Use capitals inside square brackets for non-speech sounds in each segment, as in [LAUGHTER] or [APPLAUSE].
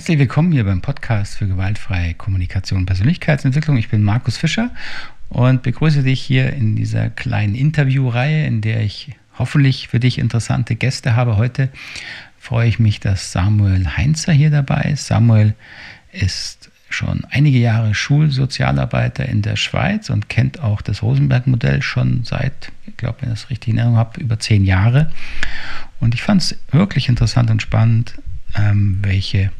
Herzlich willkommen hier beim Podcast für gewaltfreie Kommunikation und Persönlichkeitsentwicklung. Ich bin Markus Fischer und begrüße dich hier in dieser kleinen Interviewreihe, in der ich hoffentlich für dich interessante Gäste habe. Heute freue ich mich, dass Samuel Heinzer hier dabei ist. Samuel ist schon einige Jahre Schulsozialarbeiter in der Schweiz und kennt auch das Rosenberg-Modell schon seit, ich glaube, wenn ich das richtig in Erinnerung habe, über zehn Jahre. Und ich fand es wirklich interessant und spannend, ähm, welche,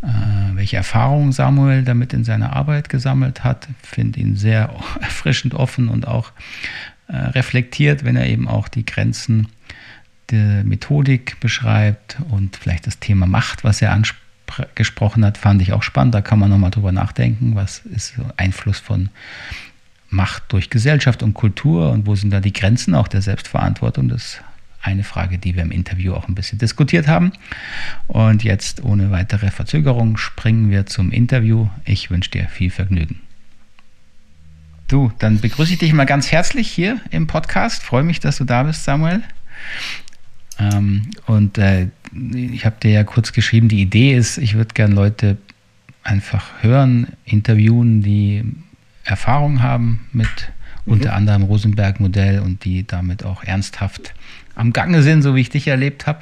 welche Erfahrungen Samuel damit in seiner Arbeit gesammelt hat. Finde ihn sehr [LAUGHS] erfrischend offen und auch äh, reflektiert, wenn er eben auch die Grenzen der Methodik beschreibt und vielleicht das Thema Macht, was er angesprochen hat, fand ich auch spannend. Da kann man nochmal drüber nachdenken, was ist Einfluss von Macht durch Gesellschaft und Kultur und wo sind da die Grenzen auch der Selbstverantwortung. Das eine Frage, die wir im Interview auch ein bisschen diskutiert haben. Und jetzt ohne weitere Verzögerung springen wir zum Interview. Ich wünsche dir viel Vergnügen. Du, dann begrüße ich dich mal ganz herzlich hier im Podcast. Freue mich, dass du da bist, Samuel. Ähm, und äh, ich habe dir ja kurz geschrieben, die Idee ist, ich würde gerne Leute einfach hören, interviewen, die Erfahrung haben mit mhm. unter anderem Rosenberg-Modell und die damit auch ernsthaft am Gange sind, so wie ich dich erlebt habe.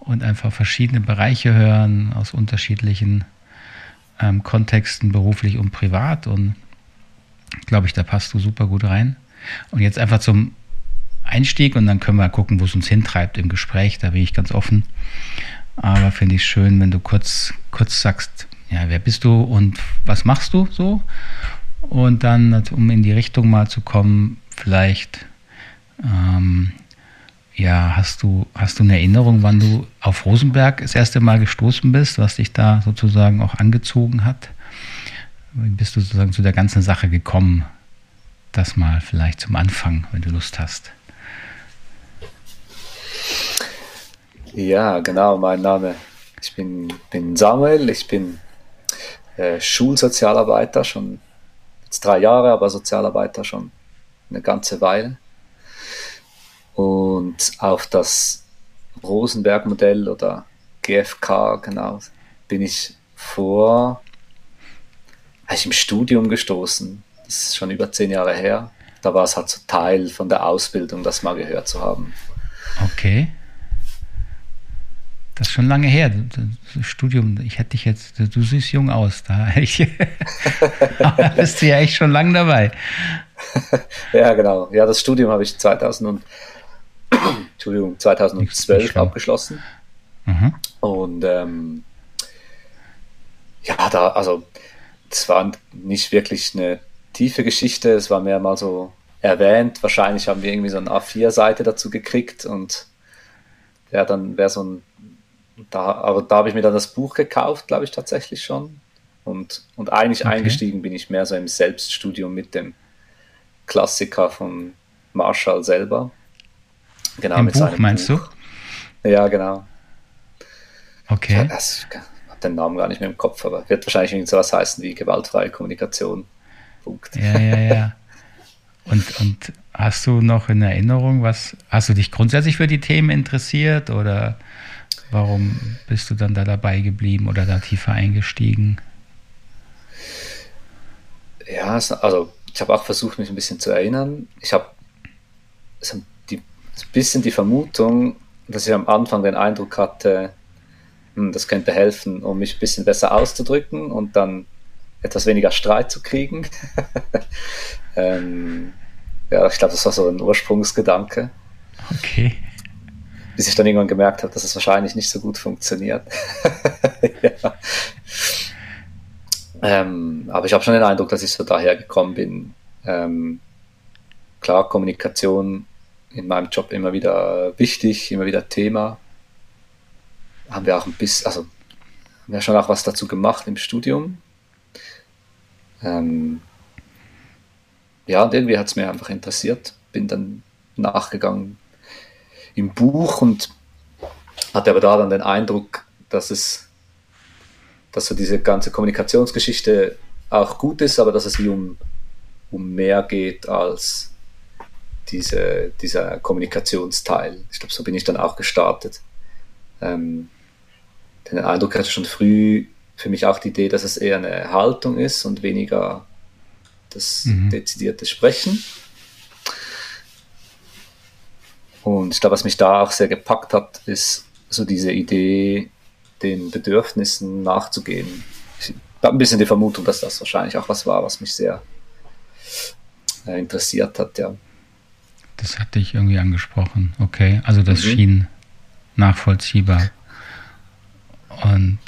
Und einfach verschiedene Bereiche hören aus unterschiedlichen ähm, Kontexten, beruflich und privat. Und glaube ich, da passt du super gut rein. Und jetzt einfach zum Einstieg und dann können wir gucken, wo es uns hintreibt im Gespräch. Da bin ich ganz offen. Aber finde ich schön, wenn du kurz, kurz sagst, ja, wer bist du und was machst du so? Und dann, um in die Richtung mal zu kommen, vielleicht ähm, ja, hast du, hast du eine Erinnerung, wann du auf Rosenberg das erste Mal gestoßen bist, was dich da sozusagen auch angezogen hat? Wie bist du sozusagen zu der ganzen Sache gekommen? Das mal vielleicht zum Anfang, wenn du Lust hast. Ja, genau, mein Name. Ich bin, bin Samuel, ich bin äh, Schulsozialarbeiter, schon jetzt drei Jahre, aber Sozialarbeiter schon eine ganze Weile. Und auf das Rosenberg-Modell oder GFK, genau, bin ich vor, ich im Studium gestoßen. Das ist schon über zehn Jahre her. Da war es halt so Teil von der Ausbildung, das mal gehört zu haben. Okay. Das ist schon lange her. Das Studium, ich hätte dich jetzt, du siehst jung aus, da, [LAUGHS] ich, [LAUGHS] bist du ja echt schon lange dabei. [LAUGHS] ja, genau. Ja, das Studium habe ich 2000 und [CLEARS THROAT] Entschuldigung, 2012 abgeschlossen. Mhm. Und ähm, ja, da, also es war nicht wirklich eine tiefe Geschichte, es war mehr mal so erwähnt. Wahrscheinlich haben wir irgendwie so eine A4-Seite dazu gekriegt und ja, dann wäre so ein, da, aber da habe ich mir dann das Buch gekauft, glaube ich, tatsächlich schon. Und, und eigentlich okay. eingestiegen bin ich mehr so im Selbststudium mit dem Klassiker von Marshall selber. Genau, Im mit Buch, seinem meinst Buch. du? Ja, genau. Okay. Ich habe den Namen gar nicht mehr im Kopf, aber wird wahrscheinlich irgend sowas heißen wie gewaltfreie Kommunikation. Punkt. Ja, ja, ja. Und, und hast du noch in Erinnerung, was, hast du dich grundsätzlich für die Themen interessiert oder warum bist du dann da dabei geblieben oder da tiefer eingestiegen? Ja, also ich habe auch versucht, mich ein bisschen zu erinnern. Ich habe ein ein bisschen die Vermutung, dass ich am Anfang den Eindruck hatte, hm, das könnte helfen, um mich ein bisschen besser auszudrücken und dann etwas weniger Streit zu kriegen. [LAUGHS] ähm, ja, ich glaube, das war so ein Ursprungsgedanke. Okay. Bis ich dann irgendwann gemerkt habe, dass es wahrscheinlich nicht so gut funktioniert. [LAUGHS] ja. ähm, aber ich habe schon den Eindruck, dass ich so daher gekommen bin. Ähm, klar, Kommunikation in meinem Job immer wieder wichtig, immer wieder Thema. Haben wir auch ein bisschen, also haben wir schon auch was dazu gemacht im Studium. Ähm, ja, und irgendwie hat es mir einfach interessiert. Bin dann nachgegangen im Buch und hatte aber da dann den Eindruck, dass es, dass so diese ganze Kommunikationsgeschichte auch gut ist, aber dass es wie um, um mehr geht als diese, dieser Kommunikationsteil. Ich glaube, so bin ich dann auch gestartet. Ähm, den Eindruck hatte schon früh für mich auch die Idee, dass es eher eine Haltung ist und weniger das mhm. dezidierte Sprechen. Und ich glaube, was mich da auch sehr gepackt hat, ist so diese Idee, den Bedürfnissen nachzugehen. Ich habe ein bisschen die Vermutung, dass das wahrscheinlich auch was war, was mich sehr äh, interessiert hat, ja. Das hatte ich irgendwie angesprochen. Okay, also das mhm. schien nachvollziehbar. Und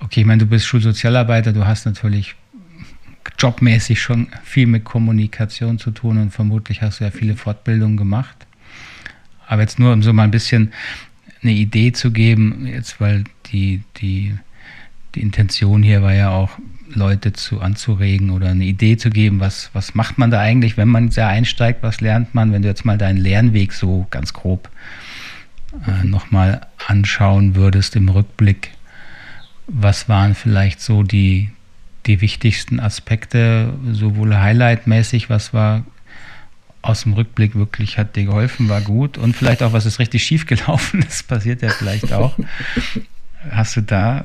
okay, ich meine, du bist Schulsozialarbeiter, du hast natürlich jobmäßig schon viel mit Kommunikation zu tun und vermutlich hast du ja viele Fortbildungen gemacht. Aber jetzt nur, um so mal ein bisschen eine Idee zu geben, jetzt weil die, die, die Intention hier war ja auch, Leute zu anzuregen oder eine Idee zu geben, was, was macht man da eigentlich, wenn man da einsteigt, was lernt man, wenn du jetzt mal deinen Lernweg so ganz grob äh, nochmal anschauen würdest im Rückblick, was waren vielleicht so die, die wichtigsten Aspekte, sowohl highlightmäßig, was war aus dem Rückblick wirklich hat dir geholfen, war gut und vielleicht auch, was ist richtig schief gelaufen [LAUGHS] ist, passiert ja vielleicht auch. Hast du da,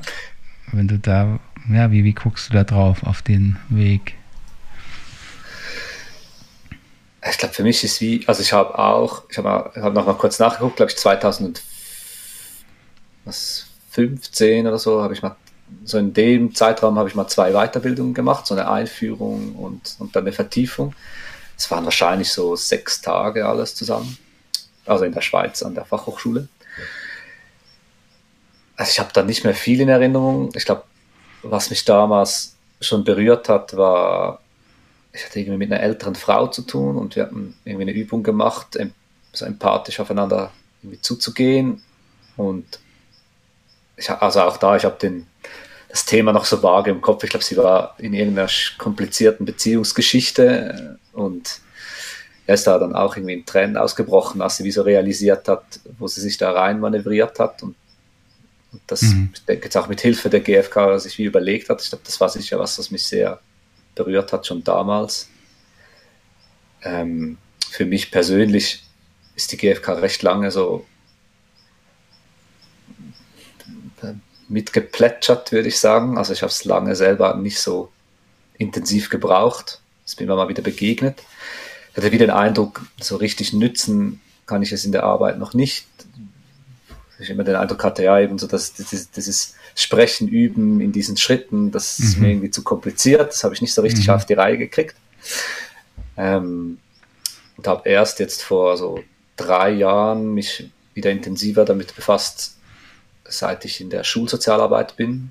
wenn du da, ja, wie, wie guckst du da drauf auf den Weg? Ich glaube, für mich ist wie, also ich habe auch, ich habe hab noch mal kurz nachgeguckt, glaube ich 2015 oder so, habe ich mal, so in dem Zeitraum habe ich mal zwei Weiterbildungen gemacht, so eine Einführung und, und dann eine Vertiefung. Es waren wahrscheinlich so sechs Tage alles zusammen. Also in der Schweiz an der Fachhochschule. Also ich habe da nicht mehr viel in Erinnerung. Ich glaube, was mich damals schon berührt hat, war, ich hatte irgendwie mit einer älteren Frau zu tun und wir hatten irgendwie eine Übung gemacht, so empathisch aufeinander zuzugehen. Und ich, also auch da, ich habe das Thema noch so vage im Kopf. Ich glaube, sie war in irgendeiner komplizierten Beziehungsgeschichte äh, und er ist da dann auch irgendwie in Tränen ausgebrochen, als sie wie so realisiert hat, wo sie sich da rein manövriert hat und, und das, mhm. ich denke jetzt auch mit Hilfe der GfK sich wie überlegt hat. Ich glaube, das war sicher was, was mich sehr berührt hat, schon damals. Ähm, für mich persönlich ist die GfK recht lange so mitgeplätschert, würde ich sagen. Also ich habe es lange selber nicht so intensiv gebraucht. Bin mir mal wieder begegnet. Ich hatte wieder den Eindruck, so richtig nützen kann ich es in der Arbeit noch nicht. Ich immer den Eindruck hatte, ja, eben so, dass dieses, dieses Sprechen, Üben in diesen Schritten, das mhm. ist mir irgendwie zu kompliziert. Das habe ich nicht so richtig mhm. auf die Reihe gekriegt. Ähm, und habe erst jetzt vor so drei Jahren mich wieder intensiver damit befasst, seit ich in der Schulsozialarbeit bin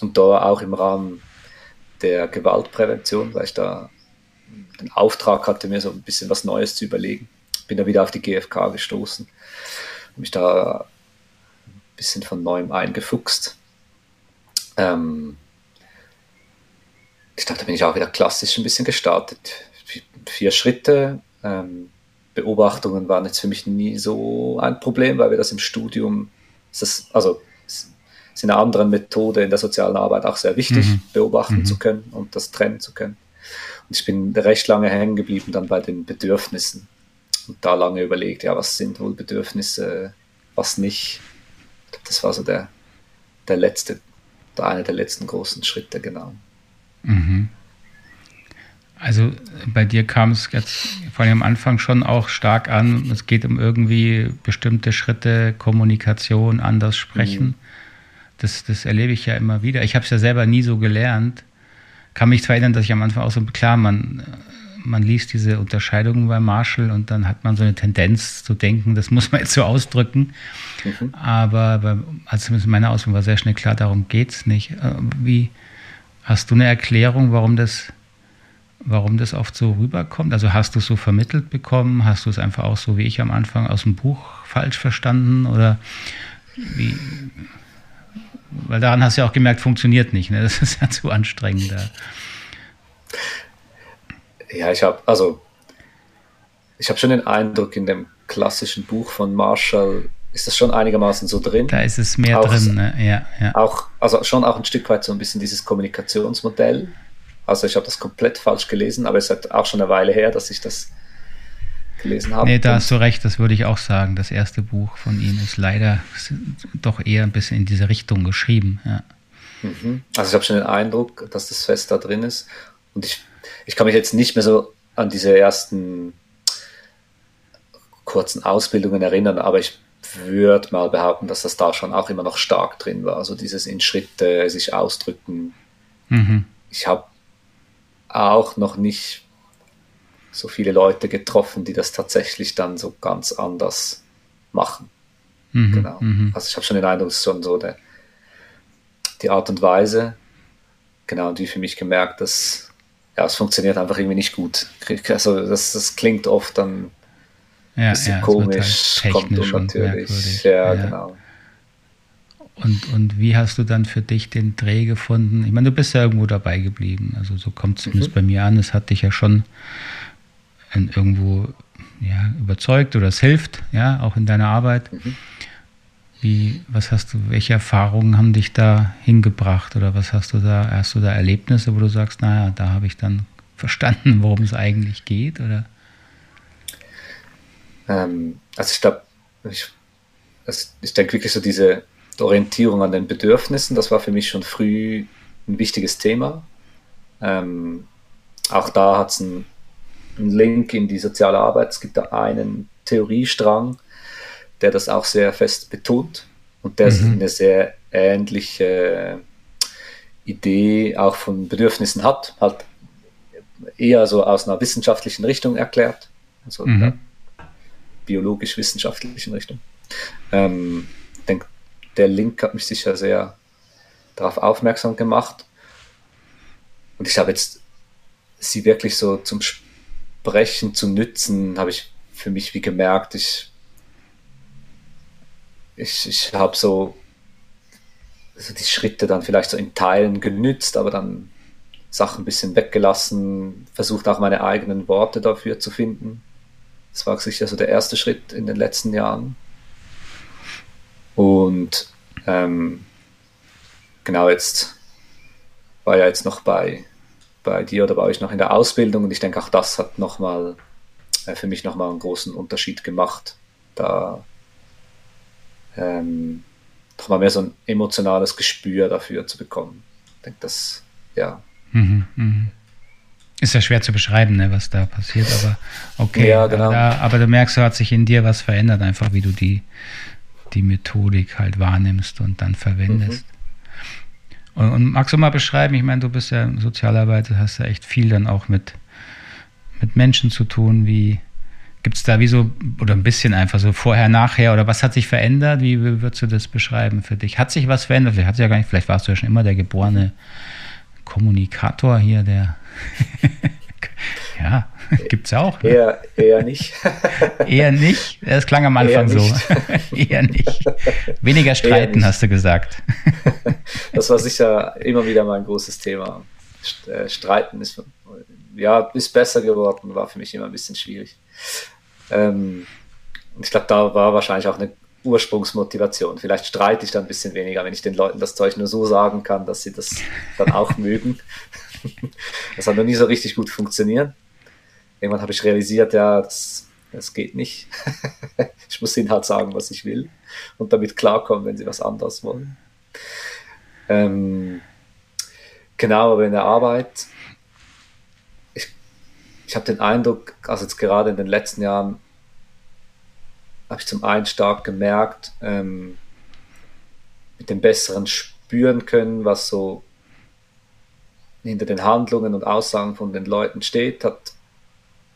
und da auch im Rahmen der Gewaltprävention, weil ich da den Auftrag hatte, mir so ein bisschen was Neues zu überlegen. Bin da wieder auf die GfK gestoßen, mich da ein bisschen von neuem eingefuchst. Ähm, ich dachte, da bin ich auch wieder klassisch ein bisschen gestartet. Vier Schritte. Ähm, Beobachtungen waren jetzt für mich nie so ein Problem, weil wir das im Studium ist das, also ist in einer anderen Methode in der sozialen Arbeit auch sehr wichtig, mhm. beobachten mhm. zu können und das trennen zu können. Ich bin recht lange hängen geblieben dann bei den Bedürfnissen und da lange überlegt, ja, was sind wohl Bedürfnisse, was nicht. Das war so der, der letzte, der eine der letzten großen Schritte, genau. Mhm. Also bei dir kam es jetzt vor allem am Anfang schon auch stark an, es geht um irgendwie bestimmte Schritte, Kommunikation, anders sprechen. Mhm. Das, das erlebe ich ja immer wieder. Ich habe es ja selber nie so gelernt. Kann mich zwar erinnern, dass ich am Anfang auch so, klar, man, man liest diese Unterscheidungen bei Marshall und dann hat man so eine Tendenz zu denken, das muss man jetzt so ausdrücken. Mhm. Aber bei, also zumindest in meiner Ausbildung war sehr schnell klar, darum geht es nicht. Äh, wie, hast du eine Erklärung, warum das warum das oft so rüberkommt? Also hast du es so vermittelt bekommen? Hast du es einfach auch so wie ich am Anfang aus dem Buch falsch verstanden? Oder wie? Weil daran hast du ja auch gemerkt, funktioniert nicht. Ne? Das ist ja zu anstrengend. Ja, ich habe also ich habe schon den Eindruck, in dem klassischen Buch von Marshall ist das schon einigermaßen so drin. Da ist es mehr auch, drin, ne? ja, ja. Auch, also schon auch ein Stück weit so ein bisschen dieses Kommunikationsmodell also ich habe das komplett falsch gelesen, aber es ist halt auch schon eine Weile her, dass ich das gelesen habe. Nee, da hast du recht, das würde ich auch sagen. Das erste Buch von ihm ist leider doch eher ein bisschen in diese Richtung geschrieben. Ja. Mhm. Also ich habe schon den Eindruck, dass das fest da drin ist. Und ich, ich kann mich jetzt nicht mehr so an diese ersten kurzen Ausbildungen erinnern, aber ich würde mal behaupten, dass das da schon auch immer noch stark drin war. Also dieses in Schritte sich ausdrücken. Mhm. Ich habe auch noch nicht so viele Leute getroffen, die das tatsächlich dann so ganz anders machen. Mhm. Genau. Mhm. Also ich habe schon den Eindruck, es ist schon so der, die Art und Weise. Genau, und wie für mich gemerkt, dass ja, es funktioniert einfach irgendwie nicht gut. Also das, das klingt oft dann ja, bisschen ja, komisch, halt kommt unnatürlich. Ja, ja, genau. Und, und wie hast du dann für dich den Dreh gefunden? Ich meine, du bist ja irgendwo dabei geblieben. Also so kommt es zumindest mhm. bei mir an. Es hat dich ja schon irgendwo ja, überzeugt oder es hilft, ja, auch in deiner Arbeit. Mhm. Wie, was hast du, welche Erfahrungen haben dich da hingebracht oder was hast du da, hast du da Erlebnisse, wo du sagst, naja, da habe ich dann verstanden, worum es eigentlich geht? Oder? Ähm, also ich glaube, ich, also ich denke wirklich so diese Orientierung an den Bedürfnissen, das war für mich schon früh ein wichtiges Thema. Ähm, auch da hat es einen, einen Link in die soziale Arbeit. Es gibt da einen Theoriestrang, der das auch sehr fest betont und der mhm. eine sehr ähnliche Idee auch von Bedürfnissen hat, halt eher so aus einer wissenschaftlichen Richtung erklärt. Also mhm biologisch-wissenschaftlichen Richtung. Ähm, ich denke, der Link hat mich sicher sehr darauf aufmerksam gemacht. Und ich habe jetzt sie wirklich so zum Sprechen zu nützen, habe ich für mich wie gemerkt, ich, ich, ich habe so also die Schritte dann vielleicht so in Teilen genützt, aber dann Sachen ein bisschen weggelassen, versucht auch meine eigenen Worte dafür zu finden. Das war sicher so der erste Schritt in den letzten Jahren. Und ähm, genau jetzt war ja jetzt noch bei, bei dir oder bei euch noch in der Ausbildung und ich denke auch das hat nochmal äh, für mich nochmal einen großen Unterschied gemacht, da ähm, nochmal mehr so ein emotionales Gespür dafür zu bekommen. Ich denke, das, ja. Mhm, mh. Ist ja schwer zu beschreiben, ne, was da passiert, aber okay. Ja, genau. aber, aber, du merkst, da hat sich in dir was verändert, einfach wie du die, die Methodik halt wahrnimmst und dann verwendest. Mhm. Und, und, magst du mal beschreiben, ich meine, du bist ja Sozialarbeiter, hast ja echt viel dann auch mit, mit Menschen zu tun, wie gibt es da wie so, oder ein bisschen einfach so vorher, nachher, oder was hat sich verändert? Wie würdest du das beschreiben für dich? Hat sich was verändert? Vielleicht hat sich ja gar nicht, vielleicht warst du ja schon immer der geborene Kommunikator hier, der ja, [LAUGHS] gibt es ja auch. Ne? Eher, eher nicht. [LAUGHS] eher nicht? Das klang am Anfang so. [LAUGHS] eher nicht. Weniger streiten, hast du gesagt. das war sicher immer wieder mein großes Thema. Äh, streiten ist, ja, ist besser geworden, war für mich immer ein bisschen schwierig. Ähm, ich glaube, da war wahrscheinlich auch eine Ursprungsmotivation. Vielleicht streite ich dann ein bisschen weniger, wenn ich den Leuten das Zeug nur so sagen kann, dass sie das dann auch mögen. [LAUGHS] Das hat noch nie so richtig gut funktioniert. Irgendwann habe ich realisiert, ja, das, das geht nicht. [LAUGHS] ich muss ihnen halt sagen, was ich will und damit klarkommen, wenn sie was anderes wollen. Ähm, genau, aber in der Arbeit, ich, ich habe den Eindruck, also jetzt gerade in den letzten Jahren, habe ich zum einen stark gemerkt, ähm, mit dem besseren spüren können, was so hinter den Handlungen und Aussagen von den Leuten steht, hat,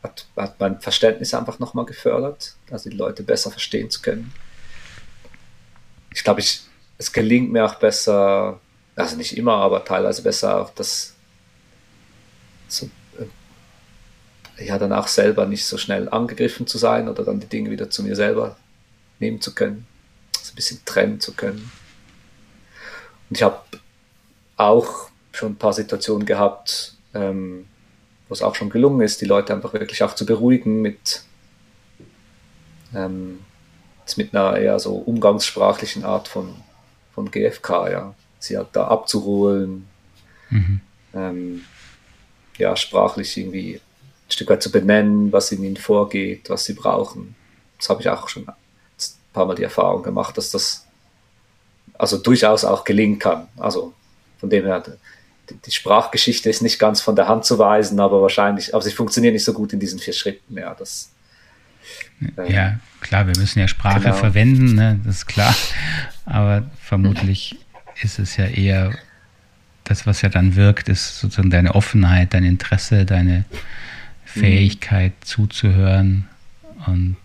hat, hat mein Verständnis einfach nochmal gefördert, also die Leute besser verstehen zu können. Ich glaube, ich, es gelingt mir auch besser, also nicht immer, aber teilweise besser auch das so, äh, ja, dann auch selber nicht so schnell angegriffen zu sein oder dann die Dinge wieder zu mir selber nehmen zu können, so ein bisschen trennen zu können. Und ich habe auch schon ein paar Situationen gehabt, ähm, wo es auch schon gelungen ist, die Leute einfach wirklich auch zu beruhigen mit, ähm, mit einer eher so umgangssprachlichen Art von, von GFK, ja. Sie halt da abzuholen, mhm. ähm, ja, sprachlich irgendwie Stück weit zu benennen, was in ihnen vorgeht, was sie brauchen. Das habe ich auch schon ein paar Mal die Erfahrung gemacht, dass das also durchaus auch gelingen kann. Also von dem her, die, Sprachgeschichte ist nicht ganz von der Hand zu weisen, aber wahrscheinlich, aber sie funktioniert nicht so gut in diesen vier Schritten. Ja, das, äh, ja klar, wir müssen ja Sprache genau. verwenden, ne? das ist klar. Aber vermutlich ist es ja eher das, was ja dann wirkt, ist sozusagen deine Offenheit, dein Interesse, deine Fähigkeit mhm. zuzuhören und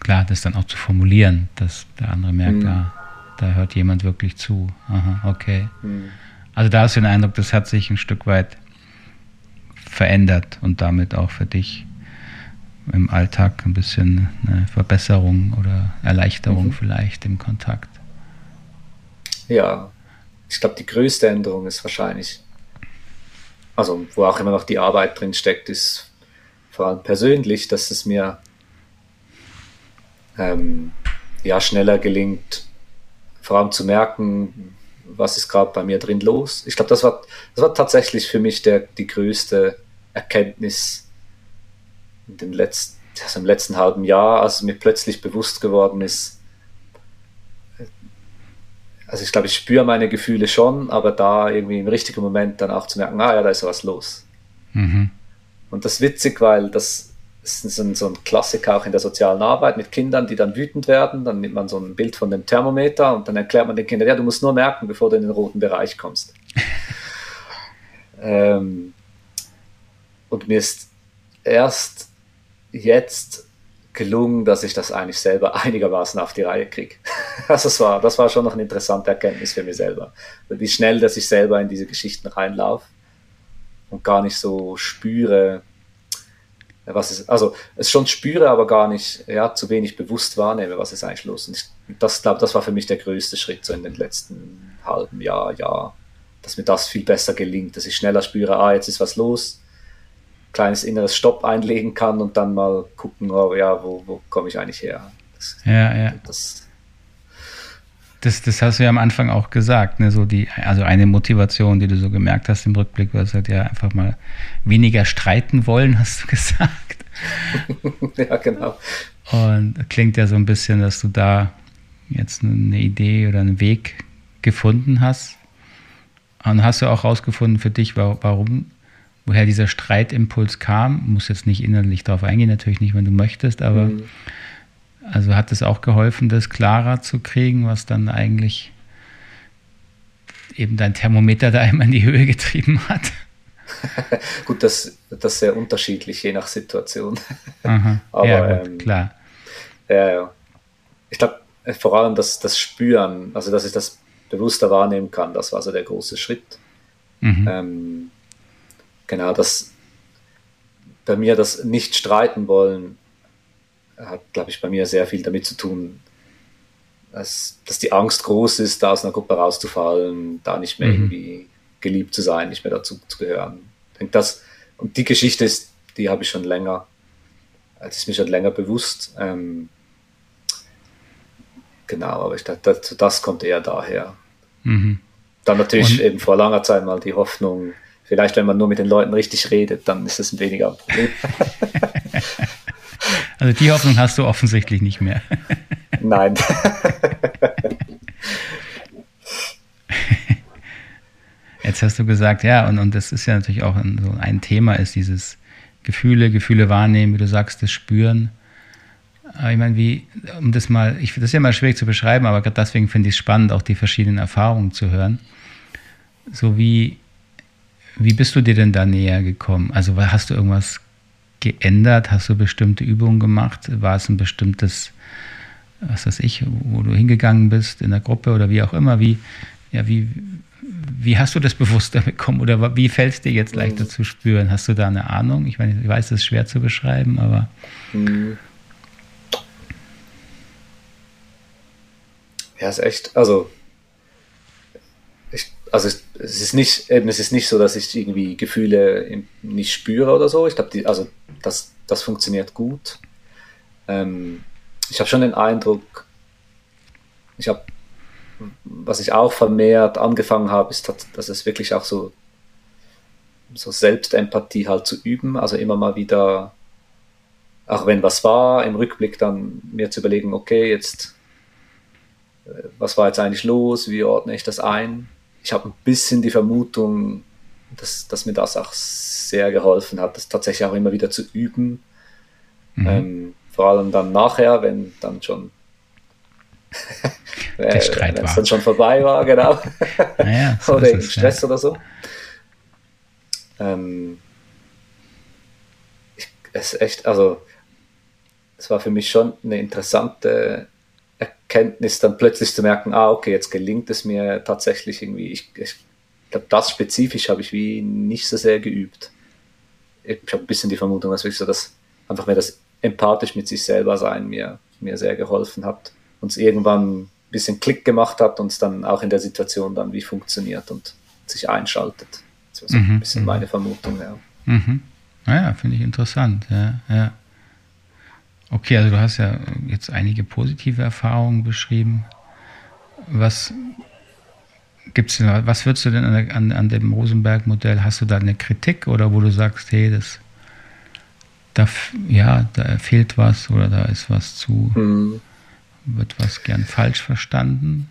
klar, das dann auch zu formulieren, dass der andere merkt, mhm. ah, da hört jemand wirklich zu. Aha, okay. Mhm. Also da hast du den Eindruck, das hat sich ein Stück weit verändert und damit auch für dich im Alltag ein bisschen eine Verbesserung oder Erleichterung mhm. vielleicht im Kontakt. Ja, ich glaube, die größte Änderung ist wahrscheinlich, also wo auch immer noch die Arbeit drin steckt, ist vor allem persönlich, dass es mir ähm, ja schneller gelingt, vor allem zu merken, was ist gerade bei mir drin los. Ich glaube, das war, das war tatsächlich für mich der, die größte Erkenntnis in dem letzten, also im letzten halben Jahr, als mir plötzlich bewusst geworden ist, also ich glaube, ich spüre meine Gefühle schon, aber da irgendwie im richtigen Moment dann auch zu merken, ah ja, da ist was los. Mhm. Und das ist witzig, weil das das ist ein, so ein Klassiker auch in der sozialen Arbeit mit Kindern, die dann wütend werden. Dann nimmt man so ein Bild von dem Thermometer und dann erklärt man den Kindern, ja, du musst nur merken, bevor du in den roten Bereich kommst. [LAUGHS] ähm, und mir ist erst jetzt gelungen, dass ich das eigentlich selber einigermaßen auf die Reihe kriege. [LAUGHS] Also das war, das war schon noch eine interessante Erkenntnis für mich selber. Wie schnell, dass ich selber in diese Geschichten reinlaufe und gar nicht so spüre, was ist, also es schon spüre, aber gar nicht, ja, zu wenig bewusst wahrnehme, was ist eigentlich los. Und ich, das glaube, das war für mich der größte Schritt so in den letzten halben Jahr, Jahr, dass mir das viel besser gelingt, dass ich schneller spüre, ah, jetzt ist was los, kleines inneres Stopp einlegen kann und dann mal gucken, oh, ja, wo, wo komme ich eigentlich her? Das, ja, ja. Das, das, das hast du ja am Anfang auch gesagt, ne? so die, also eine Motivation, die du so gemerkt hast im Rückblick, war halt ja einfach mal weniger streiten wollen, [LAUGHS] hast du gesagt. [LAUGHS] ja, genau. Und klingt ja so ein bisschen, dass du da jetzt eine Idee oder einen Weg gefunden hast. Und hast du auch rausgefunden für dich, warum, woher dieser Streitimpuls kam? Muss jetzt nicht innerlich darauf eingehen, natürlich nicht, wenn du möchtest, aber mhm also hat es auch geholfen, das klarer zu kriegen, was dann eigentlich eben dein Thermometer da immer in die Höhe getrieben hat? [LAUGHS] Gut, das, das ist sehr unterschiedlich, je nach Situation. Aha, [LAUGHS] Aber ja, gut, ähm, klar. Ja, ja. Ich glaube, vor allem das, das Spüren, also dass ich das bewusster wahrnehmen kann, das war so der große Schritt. Mhm. Ähm, genau, das bei mir das nicht streiten wollen hat, glaube ich, bei mir sehr viel damit zu tun, dass, dass die Angst groß ist, da aus einer Gruppe rauszufallen, da nicht mehr mhm. irgendwie geliebt zu sein, nicht mehr dazu zu gehören. Ich denke, das, und die Geschichte ist, die habe ich schon länger, das ist mir schon länger bewusst. Ähm, genau, aber ich dachte, das, das kommt eher daher. Mhm. Dann natürlich und? eben vor langer Zeit mal die Hoffnung, vielleicht wenn man nur mit den Leuten richtig redet, dann ist es ein weniger Problem. [LAUGHS] Also die Hoffnung hast du offensichtlich nicht mehr. [LAUGHS] Nein. [LAUGHS] Jetzt hast du gesagt, ja, und, und das ist ja natürlich auch ein, so ein Thema, ist dieses Gefühle, Gefühle wahrnehmen, wie du sagst, das Spüren. Aber ich meine, wie, um das mal, ich das ist ja mal schwierig zu beschreiben, aber gerade deswegen finde ich es spannend, auch die verschiedenen Erfahrungen zu hören. So wie, wie bist du dir denn da näher gekommen? Also hast du irgendwas geändert? Hast du bestimmte Übungen gemacht? War es ein bestimmtes, was weiß ich, wo du hingegangen bist in der Gruppe oder wie auch immer? Wie, ja, wie, wie hast du das [LAUGHS] bewusster bekommen oder wie fällt es dir jetzt leichter zu spüren? Hast du da eine Ahnung? Ich meine, ich weiß, es ist schwer zu beschreiben, aber. Ja, ist echt, also also es, es, ist nicht, eben, es ist nicht so, dass ich irgendwie Gefühle nicht spüre oder so. Ich glaube, also das, das funktioniert gut. Ähm, ich habe schon den Eindruck, ich habe, was ich auch vermehrt angefangen habe, ist, dass es wirklich auch so so Selbstempathie halt zu üben, also immer mal wieder, auch wenn was war, im Rückblick dann mir zu überlegen, okay, jetzt, äh, was war jetzt eigentlich los, wie ordne ich das ein? Ich habe ein bisschen die Vermutung, dass, dass mir das auch sehr geholfen hat, das tatsächlich auch immer wieder zu üben. Mhm. Ähm, vor allem dann nachher, wenn dann schon [LAUGHS] der Streit wenn es dann schon vorbei war, genau. [LAUGHS] Naja, so oder es, Stress ja. oder so. Ähm, ich, es echt, also es war für mich schon eine interessante Erkenntnis, dann plötzlich zu merken, ah, okay, jetzt gelingt es mir tatsächlich irgendwie. Ich, ich glaube, das spezifisch habe ich wie nicht so sehr geübt. Ich habe ein bisschen die Vermutung, dass wirklich so das einfach mehr das empathisch mit sich selber sein mir, mir sehr geholfen hat. Und es irgendwann ein bisschen Klick gemacht hat und es dann auch in der Situation dann wie funktioniert und sich einschaltet. Das war so mhm. ein bisschen mhm. meine Vermutung, ja. Mhm. Naja, finde ich interessant, ja, ja. Okay, also du hast ja jetzt einige positive Erfahrungen beschrieben. Was gibt's denn, was würdest du denn an, an, an dem Rosenberg-Modell? Hast du da eine Kritik oder wo du sagst, hey, das da, ja, da fehlt was oder da ist was zu, mhm. wird was gern falsch verstanden.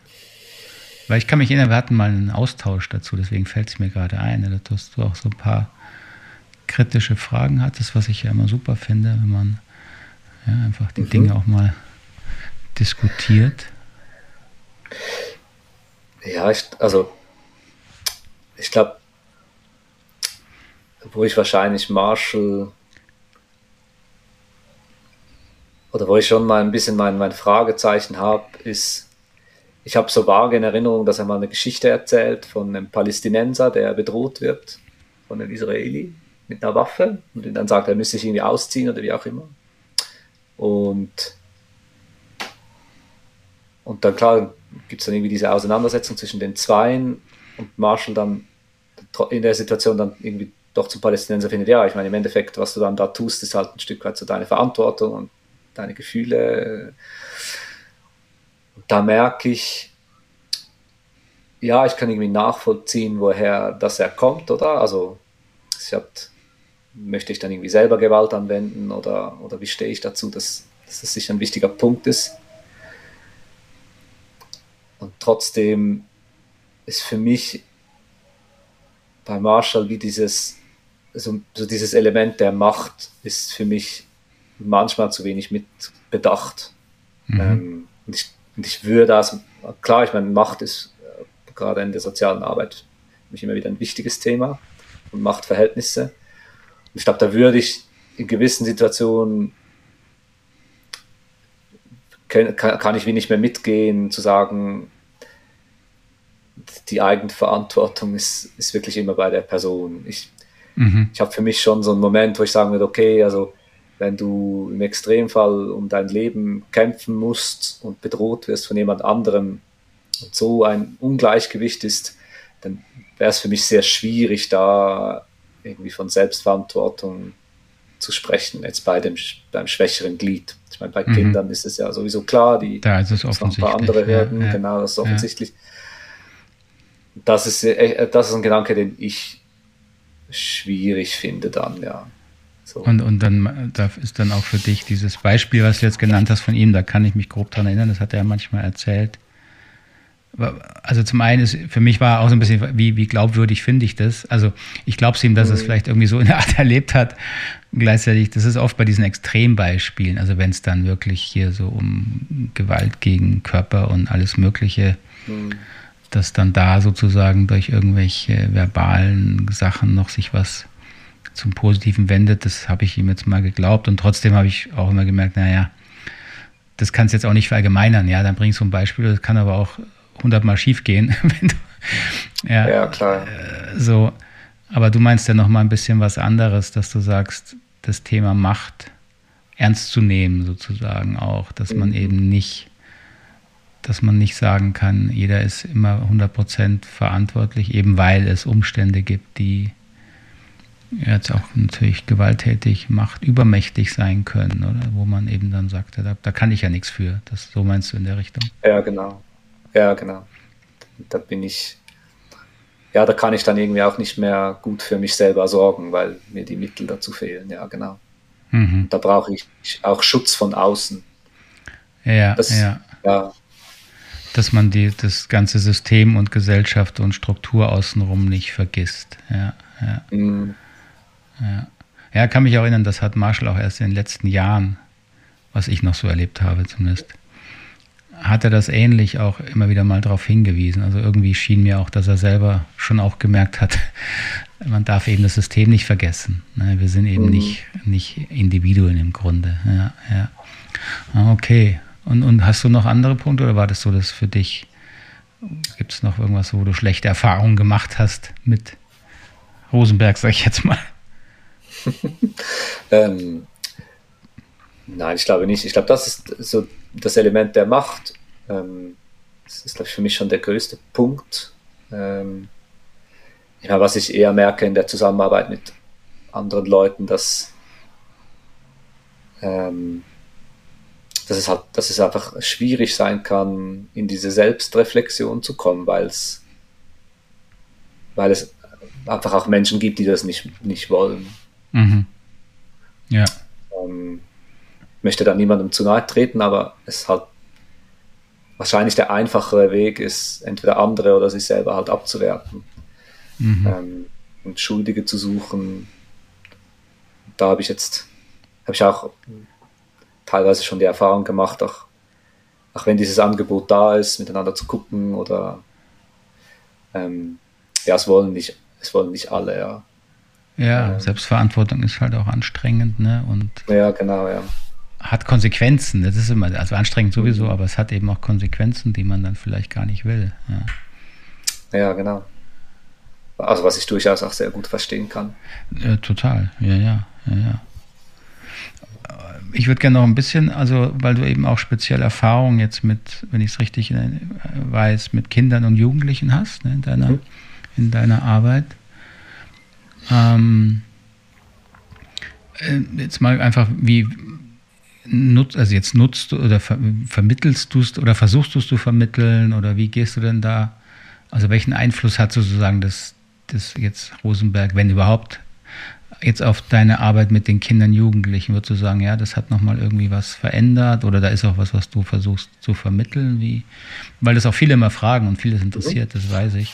Weil ich kann mich erinnern, wir hatten mal einen Austausch dazu, deswegen fällt es mir gerade ein, dass du auch so ein paar kritische Fragen hattest, was ich ja immer super finde, wenn man ja, einfach die mhm. Dinge auch mal diskutiert. Ja, ich, also ich glaube, wo ich wahrscheinlich Marshall oder wo ich schon mal ein bisschen mein, mein Fragezeichen habe, ist, ich habe so vage in Erinnerung, dass er mal eine Geschichte erzählt von einem Palästinenser, der bedroht wird von einem Israeli mit einer Waffe und dann sagt, er müsse sich irgendwie ausziehen oder wie auch immer. Und, und dann klar gibt es dann irgendwie diese Auseinandersetzung zwischen den Zweien und Marshall dann in der Situation dann irgendwie doch zum Palästinenser findet, ja, ich meine, im Endeffekt, was du dann da tust, ist halt ein Stück weit so deine Verantwortung und deine Gefühle. Und da merke ich, ja, ich kann irgendwie nachvollziehen, woher das herkommt, oder? Also, ich hab, möchte ich dann irgendwie selber Gewalt anwenden oder, oder wie stehe ich dazu, dass, dass das sicher ein wichtiger Punkt ist. Und trotzdem ist für mich bei Marshall wie dieses, so, so dieses Element der Macht ist für mich manchmal zu wenig mit bedacht. Mhm. Ähm, und, ich, und, ich, würde das, klar, ich meine, Macht ist äh, gerade in der sozialen Arbeit für mich immer wieder ein wichtiges Thema und Machtverhältnisse. Ich glaube, da würde ich in gewissen Situationen kann, kann ich wie nicht mehr mitgehen, zu sagen, die Eigenverantwortung ist, ist wirklich immer bei der Person. Ich, mhm. ich habe für mich schon so einen Moment, wo ich sagen würde, okay, also wenn du im Extremfall um dein Leben kämpfen musst und bedroht wirst von jemand anderem und so ein Ungleichgewicht ist, dann wäre es für mich sehr schwierig, da irgendwie von Selbstverantwortung zu sprechen, jetzt bei dem beim schwächeren Glied. Ich meine, bei mhm. Kindern ist es ja sowieso klar, die da ist es offensichtlich. Noch ein paar andere Hürden, ja, ja. genau, das ist offensichtlich. Ja. Das ist, äh, das ist ein Gedanke, den ich schwierig finde dann, ja. So. Und, und dann da ist dann auch für dich dieses Beispiel, was du jetzt genannt hast von ihm, da kann ich mich grob dran erinnern, das hat er manchmal erzählt. Also zum einen ist, für mich war auch so ein bisschen, wie, wie glaubwürdig finde ich das? Also ich glaube es ihm, dass mhm. es vielleicht irgendwie so in der Art [LAUGHS] erlebt hat. Gleichzeitig, das ist oft bei diesen Extrembeispielen, also wenn es dann wirklich hier so um Gewalt gegen Körper und alles Mögliche, mhm. dass dann da sozusagen durch irgendwelche verbalen Sachen noch sich was zum Positiven wendet, das habe ich ihm jetzt mal geglaubt und trotzdem habe ich auch immer gemerkt, naja, das kannst du jetzt auch nicht verallgemeinern, ja, dann bringst du ein Beispiel, das kann aber auch hundertmal schief gehen, [LAUGHS] wenn du, ja, ja, klar. Äh, so, aber du meinst ja noch mal ein bisschen was anderes, dass du sagst, das Thema Macht ernst zu nehmen sozusagen auch, dass man mhm. eben nicht dass man nicht sagen kann, jeder ist immer 100% verantwortlich, eben weil es Umstände gibt, die jetzt auch natürlich gewalttätig, macht übermächtig sein können, oder? Wo man eben dann sagt, da, da kann ich ja nichts für. Das, so meinst du in der Richtung? Ja, genau. Ja, genau. Da bin ich, ja, da kann ich dann irgendwie auch nicht mehr gut für mich selber sorgen, weil mir die Mittel dazu fehlen. Ja, genau. Mhm. Da brauche ich auch Schutz von außen. Ja, das, ja. ja. Dass man die, das ganze System und Gesellschaft und Struktur außenrum nicht vergisst. Ja, ja. Mhm. ja. Ja, kann mich auch erinnern, das hat Marshall auch erst in den letzten Jahren, was ich noch so erlebt habe zumindest, hat er das ähnlich auch immer wieder mal darauf hingewiesen. Also irgendwie schien mir auch, dass er selber schon auch gemerkt hat, [LAUGHS] man darf eben das System nicht vergessen. Ne? Wir sind eben mhm. nicht, nicht Individuen im Grunde. Ja, ja. Ah, okay. Und, und hast du noch andere Punkte oder war das so, dass für dich, gibt es noch irgendwas, wo du schlechte Erfahrungen gemacht hast mit Rosenberg, sag ich jetzt mal? [LAUGHS] ähm, nein, ich glaube nicht. Ich glaube, das ist so das Element der Macht, ähm, das ist, glaube ich, für mich schon der größte Punkt. Ähm, ja, was ich eher merke in der Zusammenarbeit mit anderen Leuten, dass, ähm, dass, es halt, dass es einfach schwierig sein kann, in diese Selbstreflexion zu kommen, weil es, weil es einfach auch Menschen gibt, die das nicht, nicht wollen. Mhm. Ja. Möchte da niemandem zu nahe treten, aber es ist halt wahrscheinlich der einfachere Weg ist, entweder andere oder sich selber halt abzuwerten mhm. ähm, und Schuldige zu suchen. Da habe ich jetzt, habe ich auch teilweise schon die Erfahrung gemacht, auch, auch wenn dieses Angebot da ist, miteinander zu gucken oder ähm, ja, es wollen nicht, es wollen nicht alle, ja. Ja, ähm, Selbstverantwortung ist halt auch anstrengend, ne? Und ja, genau, ja hat Konsequenzen. Das ist immer, also anstrengend sowieso, aber es hat eben auch Konsequenzen, die man dann vielleicht gar nicht will. Ja, ja genau. Also was ich durchaus auch sehr gut verstehen kann. Ja, total, ja, ja, ja, ja. Ich würde gerne noch ein bisschen, also weil du eben auch speziell Erfahrungen jetzt mit, wenn ich es richtig weiß, mit Kindern und Jugendlichen hast, ne, in, deiner, mhm. in deiner Arbeit. Ähm, äh, jetzt mal einfach, wie, nutzt, also jetzt nutzt du oder ver vermittelst du es oder versuchst du es zu vermitteln oder wie gehst du denn da? Also welchen Einfluss hat sozusagen das, das jetzt Rosenberg, wenn überhaupt, jetzt auf deine Arbeit mit den Kindern, Jugendlichen? Würdest du sagen, ja, das hat nochmal irgendwie was verändert oder da ist auch was, was du versuchst zu vermitteln? Wie, weil das auch viele immer fragen und vieles interessiert, das weiß ich.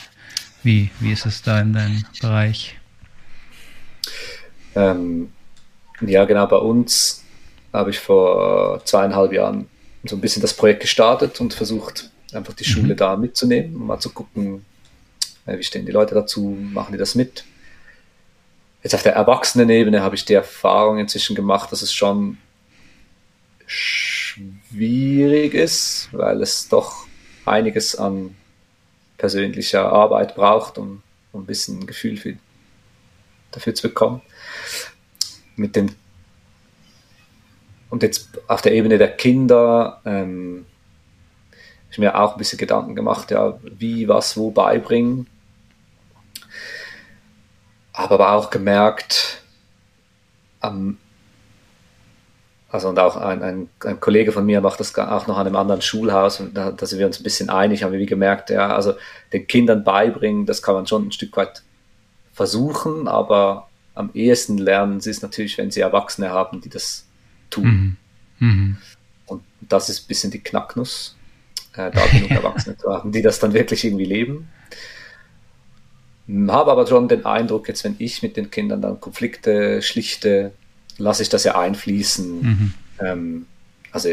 Wie, wie ist es da in deinem Bereich? Ähm, ja, genau, bei uns habe ich vor zweieinhalb Jahren so ein bisschen das Projekt gestartet und versucht, einfach die Schule mhm. da mitzunehmen, um mal zu gucken, äh, wie stehen die Leute dazu, machen die das mit. Jetzt auf der Erwachsenenebene habe ich die Erfahrung inzwischen gemacht, dass es schon schwierig ist, weil es doch einiges an persönlicher Arbeit braucht, um, um ein bisschen ein Gefühl für, dafür zu bekommen. Mit den und jetzt auf der Ebene der Kinder ähm, ich mir auch ein bisschen Gedanken gemacht, ja, wie, was, wo beibringen. Habe aber auch gemerkt, ähm, also und auch ein, ein, ein, Kollege von mir macht das auch noch an einem anderen Schulhaus und da, da sind wir uns ein bisschen einig, haben wir wie gemerkt, ja, also den Kindern beibringen, das kann man schon ein Stück weit versuchen, aber am ehesten lernen sie es natürlich, wenn sie Erwachsene haben, die das tun. Mhm. Mhm. Und das ist ein bisschen die Knacknuss, äh, da genug [LAUGHS] Erwachsene zu haben, die das dann wirklich irgendwie leben. Habe aber schon den Eindruck, jetzt wenn ich mit den Kindern dann Konflikte schlichte, lasse ich das ja einfließen. Mhm. Ähm, also,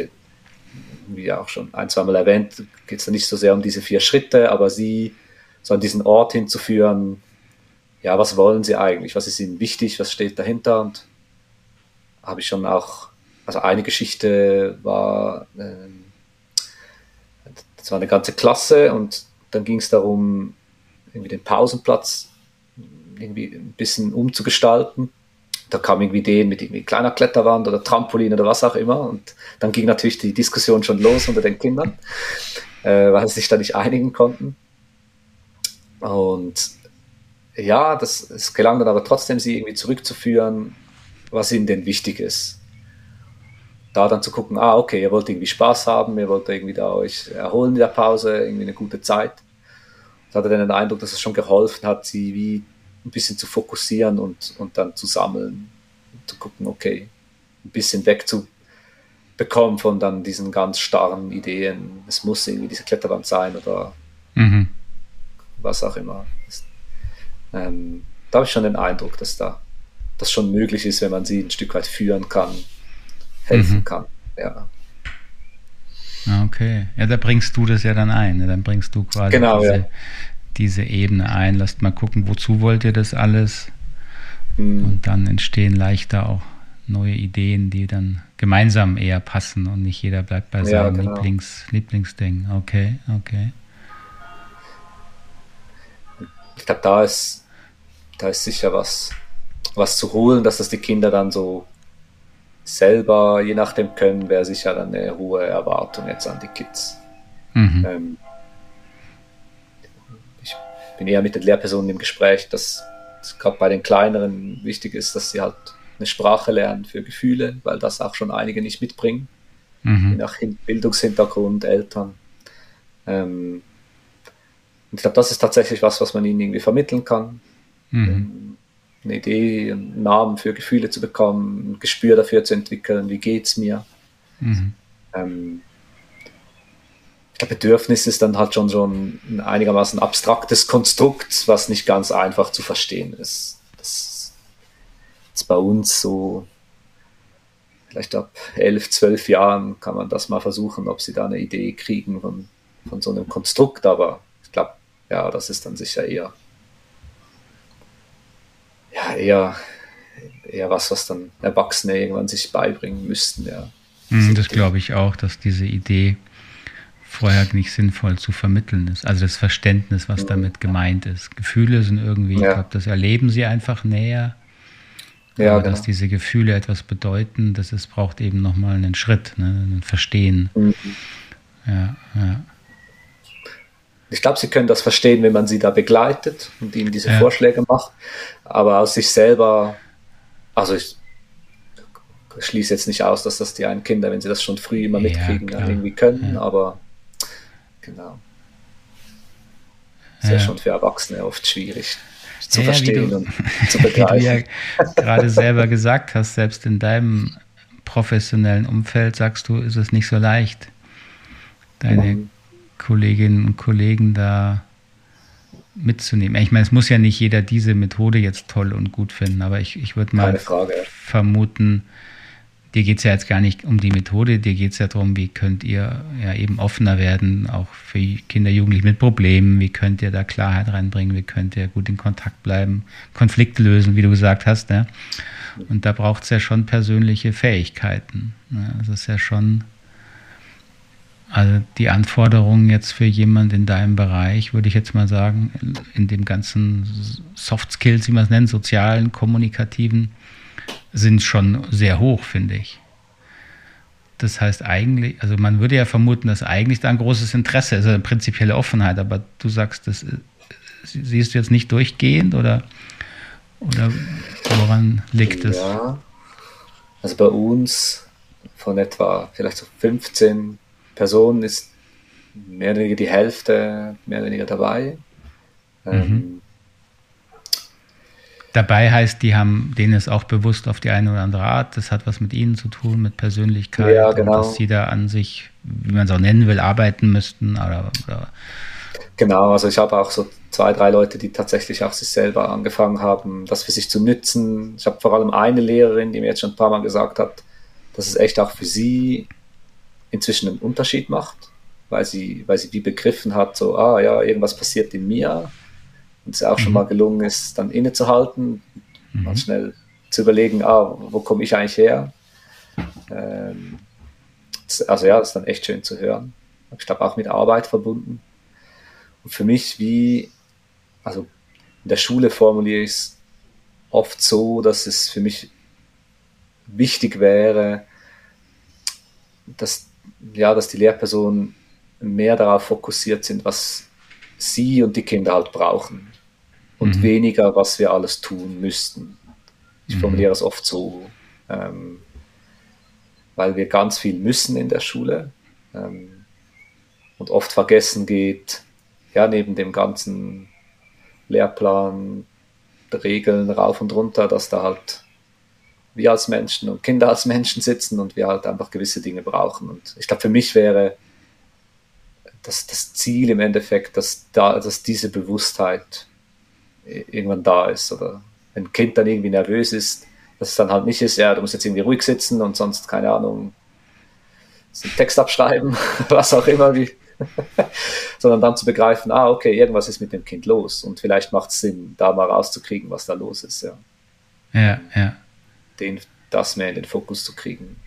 wie auch schon ein, zweimal erwähnt, geht es da nicht so sehr um diese vier Schritte, aber sie so an diesen Ort hinzuführen, ja, was wollen sie eigentlich, was ist ihnen wichtig, was steht dahinter und habe ich schon auch also eine Geschichte war, äh, das war eine ganze Klasse und dann ging es darum, irgendwie den Pausenplatz irgendwie ein bisschen umzugestalten. Da kamen irgendwie Ideen mit irgendwie kleiner Kletterwand oder Trampolin oder was auch immer. Und dann ging natürlich die Diskussion schon los unter den Kindern, äh, weil sie sich da nicht einigen konnten. Und ja, das, es gelang dann aber trotzdem, sie irgendwie zurückzuführen, was ihnen denn wichtig ist da dann zu gucken, ah, okay, ihr wollt irgendwie Spaß haben, ihr wollt irgendwie da euch erholen in der Pause, irgendwie eine gute Zeit. Das hatte dann den Eindruck, dass es schon geholfen hat, sie wie ein bisschen zu fokussieren und, und dann zu sammeln, zu gucken, okay, ein bisschen wegzubekommen von dann diesen ganz starren Ideen, es muss irgendwie diese Kletterwand sein oder mhm. was auch immer. Ähm, da habe ich schon den Eindruck, dass da das schon möglich ist, wenn man sie ein Stück weit führen kann, helfen mhm. kann. Ja. Ah, okay. Ja, da bringst du das ja dann ein. Ne? Dann bringst du quasi genau, diese, ja. diese Ebene ein. Lasst mal gucken, wozu wollt ihr das alles? Mhm. Und dann entstehen leichter auch neue Ideen, die dann gemeinsam eher passen und nicht jeder bleibt bei seinem genau. Lieblings, Lieblingsding. Okay, okay. Ich glaube, da ist, da ist sicher was, was zu holen, dass das die Kinder dann so selber, je nachdem können, wäre sicher dann eine hohe Erwartung jetzt an die Kids. Mhm. Ähm, ich bin eher mit den Lehrpersonen im Gespräch, dass es gerade bei den kleineren wichtig ist, dass sie halt eine Sprache lernen für Gefühle, weil das auch schon einige nicht mitbringen, mhm. je nach Bildungshintergrund, Eltern. Ähm, und ich glaube, das ist tatsächlich was, was man ihnen irgendwie vermitteln kann. Mhm. Eine Idee, einen Namen für Gefühle zu bekommen, ein Gespür dafür zu entwickeln, wie geht es mir. Mhm. Ähm, ich glaube, Bedürfnis ist dann halt schon so ein einigermaßen abstraktes Konstrukt, was nicht ganz einfach zu verstehen ist. Das ist bei uns so, vielleicht ab elf, zwölf Jahren kann man das mal versuchen, ob sie da eine Idee kriegen von, von so einem Konstrukt, aber ich glaube, ja, das ist dann sicher eher eher, eher was, was dann Erwachsene irgendwann sich beibringen müssten. Ja. Mhm, das glaube ich auch, dass diese Idee vorher nicht sinnvoll zu vermitteln ist. Also das Verständnis, was mhm. damit gemeint ist. Gefühle sind irgendwie, ja. ich glaube, das erleben sie einfach näher. Ja, aber genau. dass diese Gefühle etwas bedeuten, das ist, braucht eben nochmal einen Schritt, ne, ein Verstehen. Mhm. Ja, ja. Ich glaube, sie können das verstehen, wenn man sie da begleitet und ihnen diese ja. Vorschläge macht. Aber aus sich selber, also ich schließe jetzt nicht aus, dass das die einen Kinder, wenn sie das schon früh immer mitkriegen, ja, dann irgendwie können. Ja. Aber genau. Ist ja. schon für Erwachsene oft schwierig zu verstehen du, und [LAUGHS] zu begreifen. Wie du ja gerade selber gesagt hast, selbst in deinem professionellen Umfeld sagst du, ist es nicht so leicht, deine mhm. Kolleginnen und Kollegen da mitzunehmen. Ich meine, es muss ja nicht jeder diese Methode jetzt toll und gut finden, aber ich, ich würde mal vermuten, dir geht es ja jetzt gar nicht um die Methode, dir geht es ja darum, wie könnt ihr ja eben offener werden, auch für Kinder, Jugendliche mit Problemen, wie könnt ihr da Klarheit reinbringen, wie könnt ihr gut in Kontakt bleiben, Konflikte lösen, wie du gesagt hast. Ne? Und da braucht es ja schon persönliche Fähigkeiten. Ne? Das ist ja schon also die Anforderungen jetzt für jemand in deinem Bereich, würde ich jetzt mal sagen, in dem ganzen Soft Skills, wie man es nennt, sozialen, kommunikativen, sind schon sehr hoch, finde ich. Das heißt eigentlich, also man würde ja vermuten, dass eigentlich da ein großes Interesse ist, also eine prinzipielle Offenheit, aber du sagst, das siehst du jetzt nicht durchgehend oder, oder woran liegt es? Ja, also bei uns von etwa vielleicht so 15 Person ist mehr oder weniger die Hälfte mehr oder weniger dabei. Mhm. Ähm, dabei heißt, die haben, denen ist auch bewusst auf die eine oder andere Art, das hat was mit ihnen zu tun, mit Persönlichkeit, ja, genau. dass sie da an sich, wie man es auch nennen will, arbeiten müssten oder, oder Genau, also ich habe auch so zwei, drei Leute, die tatsächlich auch sich selber angefangen haben, das für sich zu nützen. Ich habe vor allem eine Lehrerin, die mir jetzt schon ein paar Mal gesagt hat, dass es echt auch für sie inzwischen einen Unterschied macht, weil sie, weil sie wie begriffen hat, so, ah ja, irgendwas passiert in mir. Und es auch mhm. schon mal gelungen ist, dann innezuhalten, mhm. mal schnell zu überlegen, ah, wo komme ich eigentlich her? Ähm, also ja, das ist dann echt schön zu hören. Ich glaube auch mit Arbeit verbunden. Und für mich wie, also in der Schule formuliere ich es oft so, dass es für mich wichtig wäre, dass ja, dass die Lehrpersonen mehr darauf fokussiert sind, was sie und die Kinder halt brauchen und mhm. weniger, was wir alles tun müssten. Ich mhm. formuliere es oft so, ähm, weil wir ganz viel müssen in der Schule ähm, und oft vergessen geht, ja, neben dem ganzen Lehrplan, Regeln rauf und runter, dass da halt wir als Menschen und Kinder als Menschen sitzen und wir halt einfach gewisse Dinge brauchen. Und ich glaube, für mich wäre das, das Ziel im Endeffekt, dass, da, dass diese Bewusstheit irgendwann da ist. Oder wenn ein Kind dann irgendwie nervös ist, dass es dann halt nicht ist, ja, du musst jetzt irgendwie ruhig sitzen und sonst, keine Ahnung, einen Text abschreiben, [LAUGHS] was auch immer, wie, [LAUGHS] sondern dann zu begreifen, ah, okay, irgendwas ist mit dem Kind los und vielleicht macht es Sinn, da mal rauszukriegen, was da los ist. Ja, ja. ja. Den, das mehr in den Fokus zu kriegen.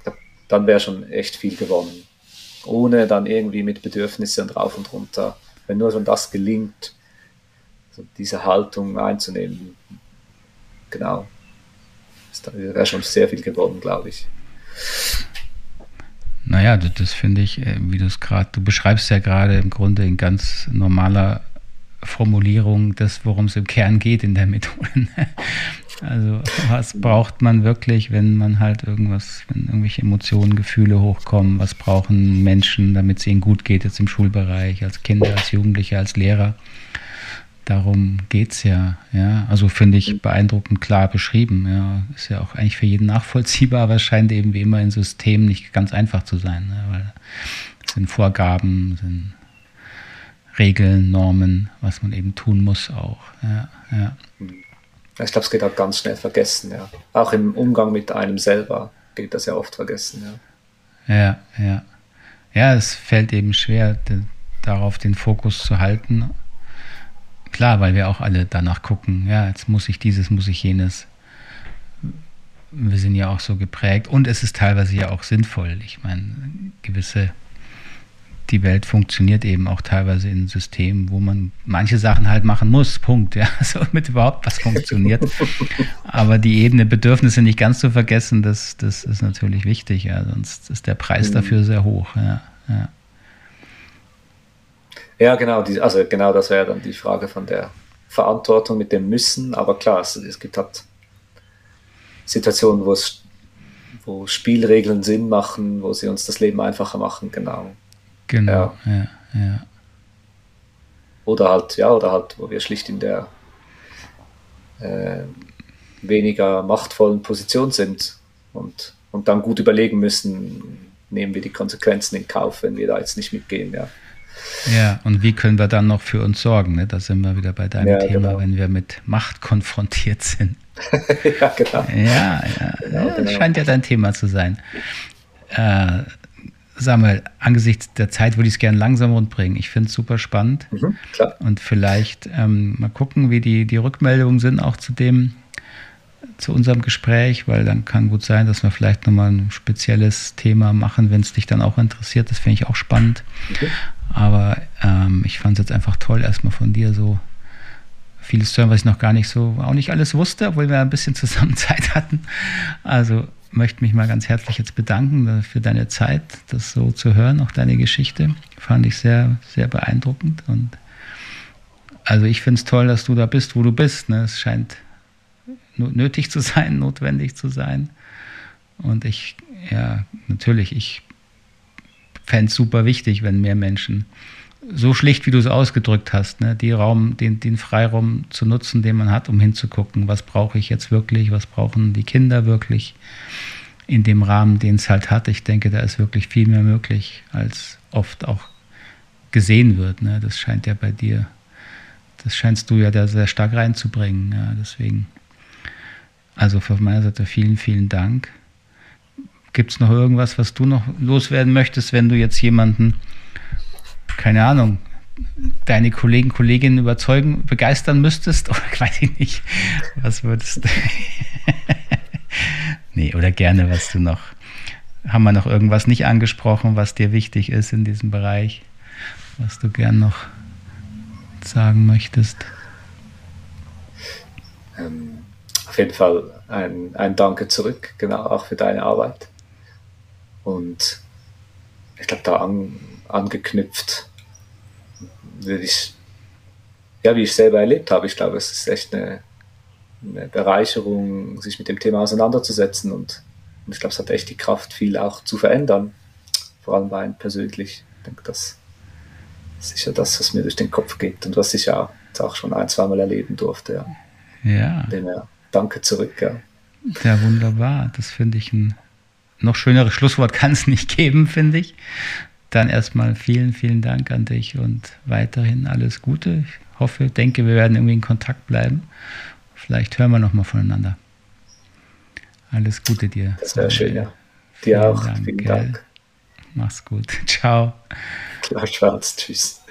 Dann wäre schon echt viel gewonnen. Ohne dann irgendwie mit Bedürfnissen und rauf und runter. Wenn nur schon das gelingt, so diese Haltung einzunehmen, genau, wäre schon sehr viel gewonnen, glaube ich. Naja, das, das finde ich, äh, wie du es gerade, du beschreibst ja gerade im Grunde in ganz normaler Formulierung das, worum es im Kern geht in der Methode. [LAUGHS] Also was braucht man wirklich, wenn man halt irgendwas, wenn irgendwelche Emotionen, Gefühle hochkommen, was brauchen Menschen, damit es ihnen gut geht, jetzt im Schulbereich, als Kinder, als Jugendliche, als Lehrer. Darum geht es ja, ja. Also finde ich beeindruckend klar beschrieben. Ja. Ist ja auch eigentlich für jeden nachvollziehbar, aber es scheint eben wie immer in Systemen nicht ganz einfach zu sein. Ne? Weil es sind Vorgaben, sind Regeln, Normen, was man eben tun muss auch. Ja, ja. Ich glaube, es geht halt ganz schnell vergessen, ja. Auch im Umgang mit einem selber geht das ja oft vergessen, ja. Ja, ja. Ja, es fällt eben schwer, darauf den Fokus zu halten Klar, weil wir auch alle danach gucken, ja, jetzt muss ich dieses, muss ich jenes. Wir sind ja auch so geprägt und es ist teilweise ja auch sinnvoll. Ich meine, gewisse, die Welt funktioniert eben auch teilweise in Systemen, wo man manche Sachen halt machen muss, Punkt, ja, [LAUGHS] so mit überhaupt was funktioniert. [LAUGHS] Aber die Ebene Bedürfnisse nicht ganz zu vergessen, das, das ist natürlich wichtig, ja, sonst ist der Preis mhm. dafür sehr hoch, ja, ja. Ja, genau, die, also genau das wäre dann die Frage von der Verantwortung mit dem Müssen, aber klar, es, es gibt halt Situationen, wo es wo Spielregeln Sinn machen, wo sie uns das Leben einfacher machen, genau. Genau, ja, ja. ja. Oder halt, ja, oder halt, wo wir schlicht in der äh, weniger machtvollen Position sind und, und dann gut überlegen müssen, nehmen wir die Konsequenzen in Kauf, wenn wir da jetzt nicht mitgehen, ja. Ja, und wie können wir dann noch für uns sorgen? Ne? Da sind wir wieder bei deinem ja, Thema, genau. wenn wir mit Macht konfrontiert sind. [LAUGHS] ja, genau. Ja, ja, genau, genau. scheint ja dein Thema zu sein. Äh, Samuel, angesichts der Zeit würde ich es gerne langsam rundbringen. Ich finde es super spannend. Mhm, und vielleicht ähm, mal gucken, wie die, die Rückmeldungen sind, auch zu dem, zu unserem Gespräch, weil dann kann gut sein, dass wir vielleicht nochmal ein spezielles Thema machen, wenn es dich dann auch interessiert. Das finde ich auch spannend. Okay. Aber ähm, ich fand es jetzt einfach toll, erstmal von dir so vieles zu hören, was ich noch gar nicht so, auch nicht alles wusste, obwohl wir ein bisschen [LAUGHS] zusammen Zeit hatten. Also möchte mich mal ganz herzlich jetzt bedanken für deine Zeit, das so zu hören, auch deine Geschichte. Fand ich sehr, sehr beeindruckend. Und also ich finde es toll, dass du da bist, wo du bist. Ne? Es scheint nötig zu sein, [LAUGHS] notwendig zu sein. Und ich, ja, natürlich, ich fände es super wichtig, wenn mehr Menschen so schlicht, wie du es ausgedrückt hast, ne, die Raum, den, den Freiraum zu nutzen, den man hat, um hinzugucken, was brauche ich jetzt wirklich, was brauchen die Kinder wirklich in dem Rahmen, den es halt hat. Ich denke, da ist wirklich viel mehr möglich, als oft auch gesehen wird. Ne? Das scheint ja bei dir, das scheinst du ja da sehr stark reinzubringen. Ja, deswegen, also von meiner Seite vielen, vielen Dank. Gibt es noch irgendwas, was du noch loswerden möchtest, wenn du jetzt jemanden, keine Ahnung, deine Kollegen, Kolleginnen überzeugen, begeistern müsstest? [LAUGHS] Oder weiß ich nicht, was würdest du. [LAUGHS] nee, oder gerne, was du noch. Haben wir noch irgendwas nicht angesprochen, was dir wichtig ist in diesem Bereich, was du gern noch sagen möchtest? Ähm, auf jeden Fall ein, ein Danke zurück, genau auch für deine Arbeit. Und ich glaube, da an, angeknüpft würde ich, ja, wie ich selber erlebt habe, ich glaube, es ist echt eine, eine Bereicherung, sich mit dem Thema auseinanderzusetzen und, und ich glaube, es hat echt die Kraft, viel auch zu verändern, vor allem bei einem persönlich. Ich denke, das sicher das, was mir durch den Kopf geht und was ich ja auch schon ein, zweimal erleben durfte. Ja. ja. Dem, ja. Danke zurück. Ja, ja wunderbar. Das finde ich ein noch schöneres Schlusswort kann es nicht geben, finde ich. Dann erstmal vielen, vielen Dank an dich und weiterhin alles Gute. Ich hoffe, denke, wir werden irgendwie in Kontakt bleiben. Vielleicht hören wir nochmal voneinander. Alles Gute dir. Das wäre schön, ja. Dir vielen auch. Dank, vielen Dank. Mach's gut. [LAUGHS] Ciao. Klar, schwarz. Tschüss.